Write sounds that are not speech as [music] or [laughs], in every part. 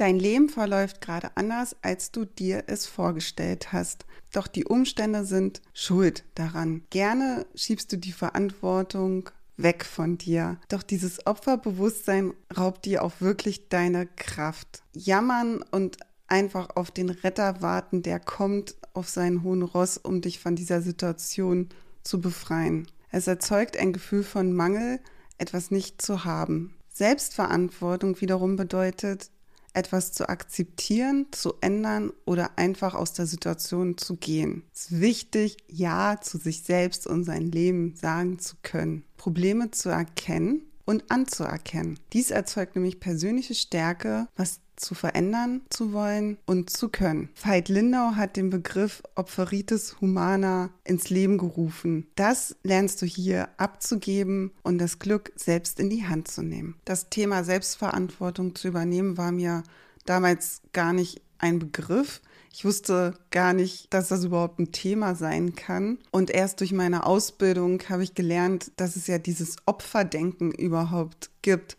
Dein Leben verläuft gerade anders, als du dir es vorgestellt hast. Doch die Umstände sind schuld daran. Gerne schiebst du die Verantwortung weg von dir. Doch dieses Opferbewusstsein raubt dir auch wirklich deine Kraft. Jammern und einfach auf den Retter warten, der kommt auf seinen hohen Ross, um dich von dieser Situation zu befreien. Es erzeugt ein Gefühl von Mangel, etwas nicht zu haben. Selbstverantwortung wiederum bedeutet, etwas zu akzeptieren, zu ändern oder einfach aus der Situation zu gehen. Es ist wichtig, Ja zu sich selbst und sein Leben sagen zu können, Probleme zu erkennen und anzuerkennen. Dies erzeugt nämlich persönliche Stärke, was zu verändern zu wollen und zu können. Veit Lindau hat den Begriff Opferitis Humana ins Leben gerufen. Das lernst du hier abzugeben und das Glück selbst in die Hand zu nehmen. Das Thema Selbstverantwortung zu übernehmen war mir damals gar nicht ein Begriff. Ich wusste gar nicht, dass das überhaupt ein Thema sein kann. Und erst durch meine Ausbildung habe ich gelernt, dass es ja dieses Opferdenken überhaupt gibt.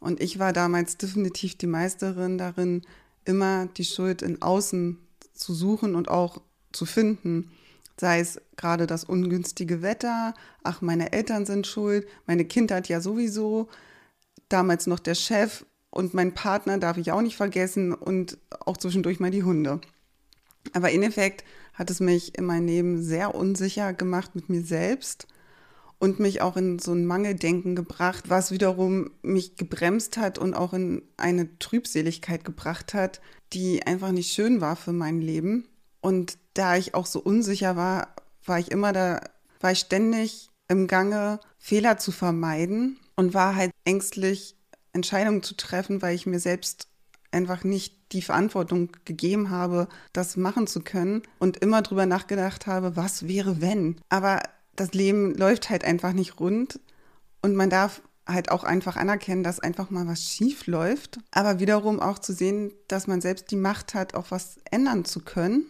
Und ich war damals definitiv die Meisterin darin, immer die Schuld in Außen zu suchen und auch zu finden. Sei es gerade das ungünstige Wetter, ach, meine Eltern sind schuld, meine Kindheit ja sowieso, damals noch der Chef und mein Partner darf ich auch nicht vergessen und auch zwischendurch mal die Hunde. Aber in Effekt hat es mich in meinem Leben sehr unsicher gemacht mit mir selbst und mich auch in so ein Mangeldenken gebracht, was wiederum mich gebremst hat und auch in eine Trübseligkeit gebracht hat, die einfach nicht schön war für mein Leben. Und da ich auch so unsicher war, war ich immer da, war ich ständig im Gange, Fehler zu vermeiden und war halt ängstlich, Entscheidungen zu treffen, weil ich mir selbst einfach nicht die Verantwortung gegeben habe, das machen zu können und immer drüber nachgedacht habe, was wäre wenn. Aber das Leben läuft halt einfach nicht rund und man darf halt auch einfach anerkennen, dass einfach mal was schief läuft, aber wiederum auch zu sehen, dass man selbst die Macht hat, auch was ändern zu können,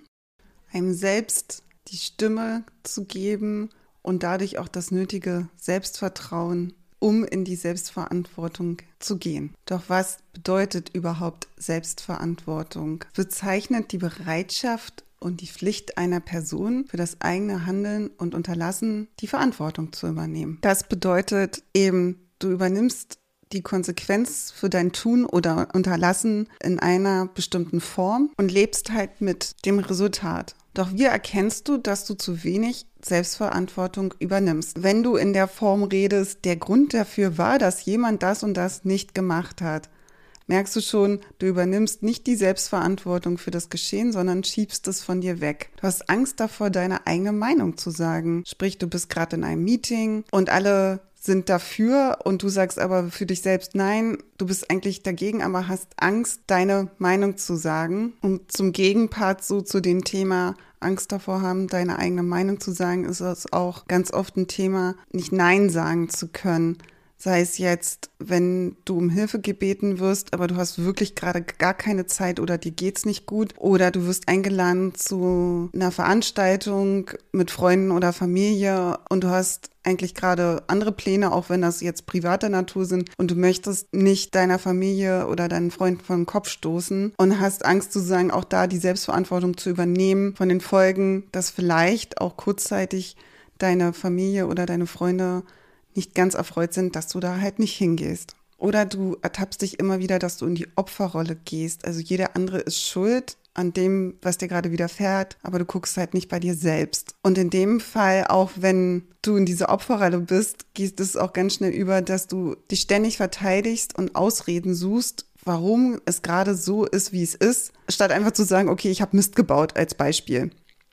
einem selbst die Stimme zu geben und dadurch auch das nötige Selbstvertrauen, um in die Selbstverantwortung zu gehen. Doch was bedeutet überhaupt Selbstverantwortung? Bezeichnet die Bereitschaft und die Pflicht einer Person für das eigene Handeln und Unterlassen die Verantwortung zu übernehmen. Das bedeutet eben, du übernimmst die Konsequenz für dein Tun oder Unterlassen in einer bestimmten Form und lebst halt mit dem Resultat. Doch wie erkennst du, dass du zu wenig Selbstverantwortung übernimmst? Wenn du in der Form redest, der Grund dafür war, dass jemand das und das nicht gemacht hat, merkst du schon, du übernimmst nicht die Selbstverantwortung für das Geschehen, sondern schiebst es von dir weg. Du hast Angst davor, deine eigene Meinung zu sagen. Sprich, du bist gerade in einem Meeting und alle sind dafür und du sagst aber für dich selbst nein, du bist eigentlich dagegen, aber hast Angst, deine Meinung zu sagen. Und zum Gegenpart so zu dem Thema Angst davor haben, deine eigene Meinung zu sagen, ist es auch ganz oft ein Thema, nicht Nein sagen zu können. Sei es jetzt, wenn du um Hilfe gebeten wirst, aber du hast wirklich gerade gar keine Zeit oder dir geht's nicht gut oder du wirst eingeladen zu einer Veranstaltung mit Freunden oder Familie und du hast eigentlich gerade andere Pläne, auch wenn das jetzt privater Natur sind und du möchtest nicht deiner Familie oder deinen Freunden den Kopf stoßen und hast Angst zu sagen, auch da die Selbstverantwortung zu übernehmen von den Folgen, dass vielleicht auch kurzzeitig deine Familie oder deine Freunde nicht ganz erfreut sind, dass du da halt nicht hingehst. Oder du ertappst dich immer wieder, dass du in die Opferrolle gehst. Also jeder andere ist schuld an dem, was dir gerade widerfährt, aber du guckst halt nicht bei dir selbst. Und in dem Fall, auch wenn du in dieser Opferrolle bist, geht es auch ganz schnell über, dass du dich ständig verteidigst und Ausreden suchst, warum es gerade so ist, wie es ist, statt einfach zu sagen, okay, ich habe Mist gebaut als Beispiel.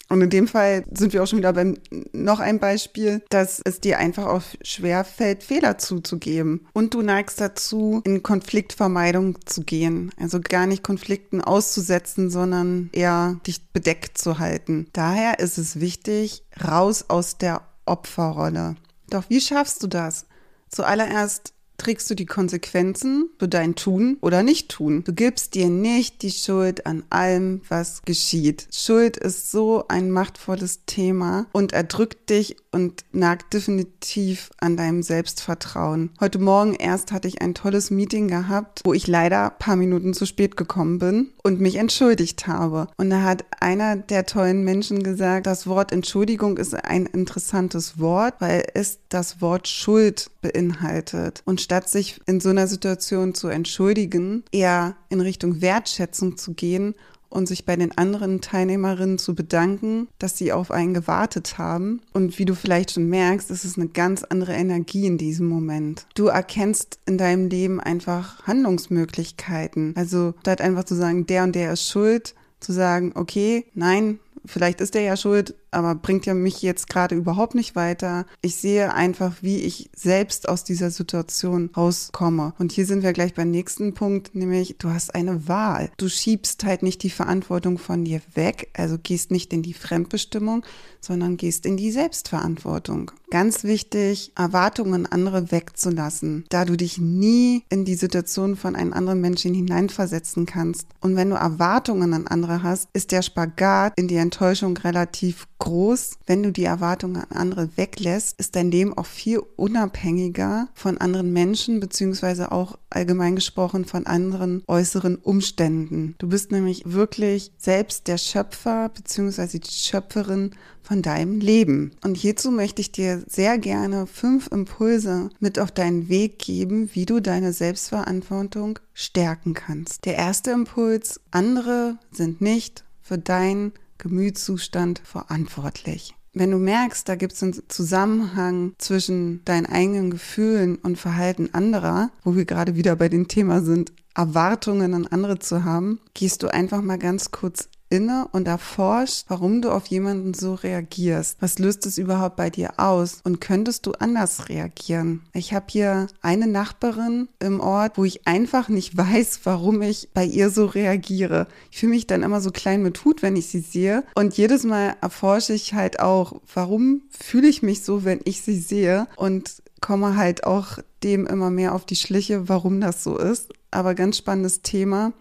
Und in dem Fall sind wir auch schon wieder beim noch ein Beispiel, dass es dir einfach auch schwer fällt, Fehler zuzugeben. Und du neigst dazu, in Konfliktvermeidung zu gehen. Also gar nicht Konflikten auszusetzen, sondern eher dich bedeckt zu halten. Daher ist es wichtig, raus aus der Opferrolle. Doch wie schaffst du das? Zuallererst trägst du die Konsequenzen für dein Tun oder Nicht-Tun. Du gibst dir nicht die Schuld an allem, was geschieht. Schuld ist so ein machtvolles Thema und erdrückt dich und nagt definitiv an deinem Selbstvertrauen. Heute Morgen erst hatte ich ein tolles Meeting gehabt, wo ich leider paar Minuten zu spät gekommen bin und mich entschuldigt habe. Und da hat einer der tollen Menschen gesagt, das Wort Entschuldigung ist ein interessantes Wort, weil es das Wort Schuld beinhaltet. Und statt sich in so einer Situation zu entschuldigen, eher in Richtung Wertschätzung zu gehen und sich bei den anderen Teilnehmerinnen zu bedanken, dass sie auf einen gewartet haben. Und wie du vielleicht schon merkst, ist es eine ganz andere Energie in diesem Moment. Du erkennst in deinem Leben einfach Handlungsmöglichkeiten. Also statt einfach zu sagen, der und der ist schuld, zu sagen, okay, nein, vielleicht ist er ja schuld, aber bringt ja mich jetzt gerade überhaupt nicht weiter. Ich sehe einfach, wie ich selbst aus dieser Situation rauskomme. Und hier sind wir gleich beim nächsten Punkt, nämlich du hast eine Wahl. Du schiebst halt nicht die Verantwortung von dir weg, also gehst nicht in die Fremdbestimmung, sondern gehst in die Selbstverantwortung. Ganz wichtig, Erwartungen andere wegzulassen, da du dich nie in die Situation von einem anderen Menschen hineinversetzen kannst. Und wenn du Erwartungen an andere hast, ist der Spagat in die Enttäuschung relativ groß. Wenn du die Erwartungen an andere weglässt, ist dein Leben auch viel unabhängiger von anderen Menschen, beziehungsweise auch allgemein gesprochen von anderen äußeren Umständen. Du bist nämlich wirklich selbst der Schöpfer, beziehungsweise die Schöpferin von deinem Leben. Und hierzu möchte ich dir sehr gerne fünf Impulse mit auf deinen Weg geben, wie du deine Selbstverantwortung stärken kannst. Der erste Impuls, andere sind nicht für dein Gemütszustand verantwortlich. Wenn du merkst, da gibt es einen Zusammenhang zwischen deinen eigenen Gefühlen und Verhalten anderer, wo wir gerade wieder bei dem Thema sind, Erwartungen an andere zu haben, gehst du einfach mal ganz kurz inne und erforscht, warum du auf jemanden so reagierst. Was löst es überhaupt bei dir aus? Und könntest du anders reagieren? Ich habe hier eine Nachbarin im Ort, wo ich einfach nicht [laughs] weiß, warum ich bei ihr so reagiere. Ich fühle mich dann immer so klein mit Hut, wenn ich sie sehe. Und jedes Mal erforsche ich halt auch, warum fühle ich mich so, wenn ich sie sehe? Und komme halt auch dem immer mehr auf die Schliche, warum das so ist. Aber ganz spannendes Thema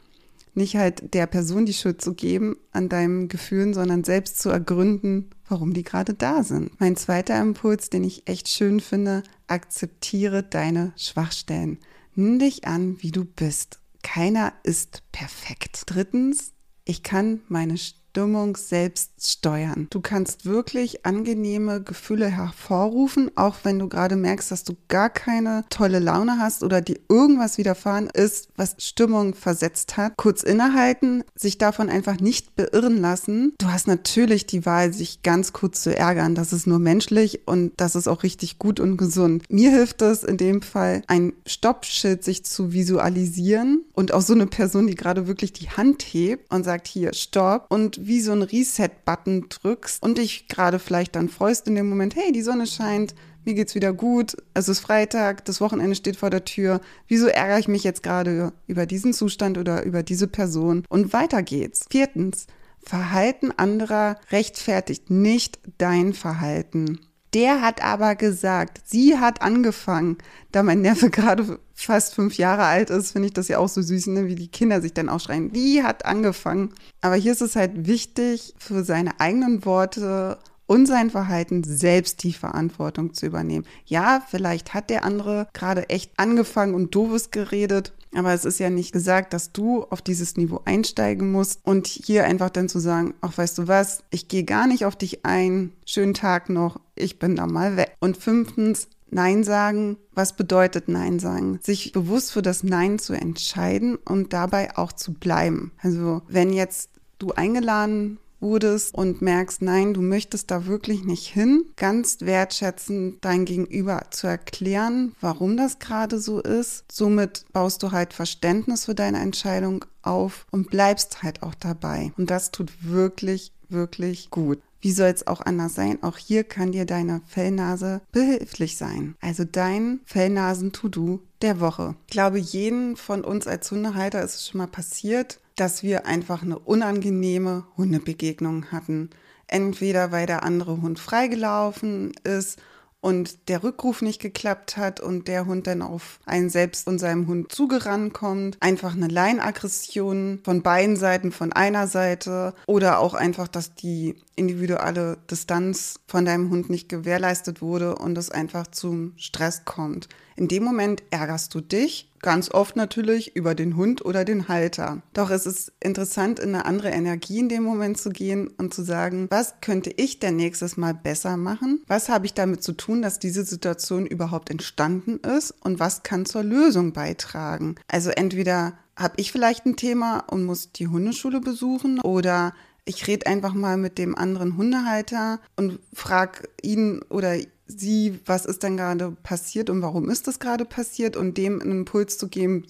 nicht halt der Person die Schuld zu geben an deinen Gefühlen, sondern selbst zu ergründen, warum die gerade da sind. Mein zweiter Impuls, den ich echt schön finde, akzeptiere deine Schwachstellen. Nimm dich an, wie du bist. Keiner ist perfekt. Drittens, ich kann meine Stimmung selbst steuern. Du kannst wirklich angenehme Gefühle hervorrufen, auch wenn du gerade merkst, dass du gar keine tolle Laune hast oder dir irgendwas widerfahren ist, was Stimmung versetzt hat. Kurz innehalten, sich davon einfach nicht beirren lassen. Du hast natürlich die Wahl, sich ganz kurz zu ärgern. Das ist nur menschlich und das ist auch richtig gut und gesund. Mir hilft es in dem Fall, ein Stoppschild sich zu visualisieren und auch so eine Person, die gerade wirklich die Hand hebt und sagt, hier, stopp und wie so ein Reset-Button drückst und dich gerade vielleicht dann freust in dem Moment, hey, die Sonne scheint, mir geht's wieder gut, es ist Freitag, das Wochenende steht vor der Tür. Wieso ärgere ich mich jetzt gerade über diesen Zustand oder über diese Person? Und weiter geht's. Viertens, Verhalten anderer rechtfertigt nicht dein Verhalten. Der hat aber gesagt, sie hat angefangen. Da mein Neffe [laughs] gerade fast fünf Jahre alt ist, finde ich das ja auch so süß, ne? wie die Kinder sich dann aufschreien. Die hat angefangen. Aber hier ist es halt wichtig, für seine eigenen Worte und sein Verhalten selbst die Verantwortung zu übernehmen. Ja, vielleicht hat der andere gerade echt angefangen und doofes geredet, aber es ist ja nicht gesagt, dass du auf dieses Niveau einsteigen musst und hier einfach dann zu sagen, ach weißt du was, ich gehe gar nicht auf dich ein, schönen Tag noch, ich bin da mal weg. Und fünftens, Nein sagen, was bedeutet Nein sagen? Sich bewusst für das Nein zu entscheiden und dabei auch zu bleiben. Also wenn jetzt du eingeladen wurdest und merkst, nein, du möchtest da wirklich nicht hin, ganz wertschätzend dein Gegenüber zu erklären, warum das gerade so ist. Somit baust du halt Verständnis für deine Entscheidung auf und bleibst halt auch dabei. Und das tut wirklich, wirklich gut. Wie soll es auch anders sein? Auch hier kann dir deine Fellnase behilflich sein. Also dein Fellnasen-To-Do der Woche. Ich glaube, jeden von uns als Hundehalter ist es schon mal passiert, dass wir einfach eine unangenehme Hundebegegnung hatten. Entweder weil der andere Hund freigelaufen ist und der Rückruf nicht geklappt hat und der Hund dann auf einen selbst und seinem Hund zugerannt kommt. Einfach eine Leinaggression von beiden Seiten, von einer Seite oder auch einfach, dass die individuelle Distanz von deinem Hund nicht gewährleistet wurde und es einfach zum Stress kommt. In dem Moment ärgerst du dich, ganz oft natürlich über den Hund oder den Halter. Doch es ist interessant, in eine andere Energie in dem Moment zu gehen und zu sagen, was könnte ich denn nächstes Mal besser machen? Was habe ich damit zu tun, dass diese Situation überhaupt entstanden ist? Und was kann zur Lösung beitragen? Also entweder habe ich vielleicht ein Thema und muss die Hundeschule besuchen oder ich rede einfach mal mit dem anderen Hundehalter und frage ihn oder sie, was ist denn gerade passiert und warum ist das gerade passiert und dem einen Impuls zu geben,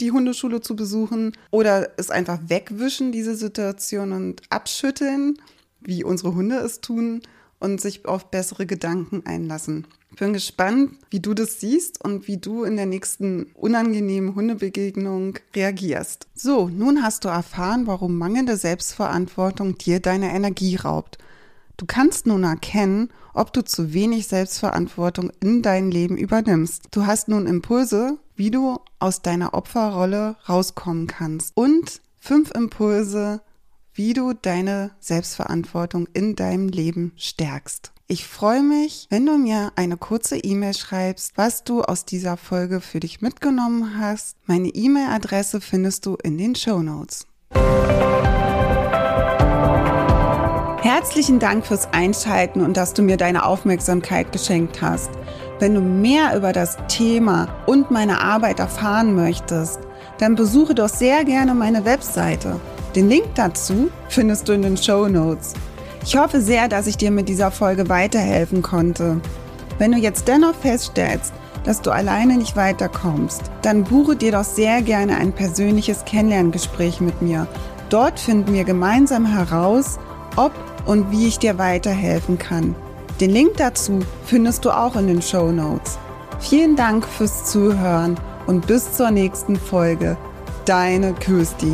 die Hundeschule zu besuchen oder es einfach wegwischen, diese Situation und abschütteln, wie unsere Hunde es tun und sich auf bessere Gedanken einlassen. Ich bin gespannt, wie du das siehst und wie du in der nächsten unangenehmen Hundebegegnung reagierst. So, nun hast du erfahren, warum mangelnde Selbstverantwortung dir deine Energie raubt. Du kannst nun erkennen, ob du zu wenig Selbstverantwortung in dein Leben übernimmst. Du hast nun Impulse, wie du aus deiner Opferrolle rauskommen kannst. Und fünf Impulse, wie du deine Selbstverantwortung in deinem Leben stärkst. Ich freue mich, wenn du mir eine kurze E-Mail schreibst, was du aus dieser Folge für dich mitgenommen hast. Meine E-Mail-Adresse findest du in den Show Notes. Herzlichen Dank fürs Einschalten und dass du mir deine Aufmerksamkeit geschenkt hast. Wenn du mehr über das Thema und meine Arbeit erfahren möchtest, dann besuche doch sehr gerne meine Webseite. Den Link dazu findest du in den Show Notes. Ich hoffe sehr, dass ich dir mit dieser Folge weiterhelfen konnte. Wenn du jetzt dennoch feststellst, dass du alleine nicht weiterkommst, dann buche dir doch sehr gerne ein persönliches Kennenlerngespräch mit mir. Dort finden wir gemeinsam heraus, ob und wie ich dir weiterhelfen kann. Den Link dazu findest du auch in den Show Notes. Vielen Dank fürs Zuhören und bis zur nächsten Folge. Deine Kirsti.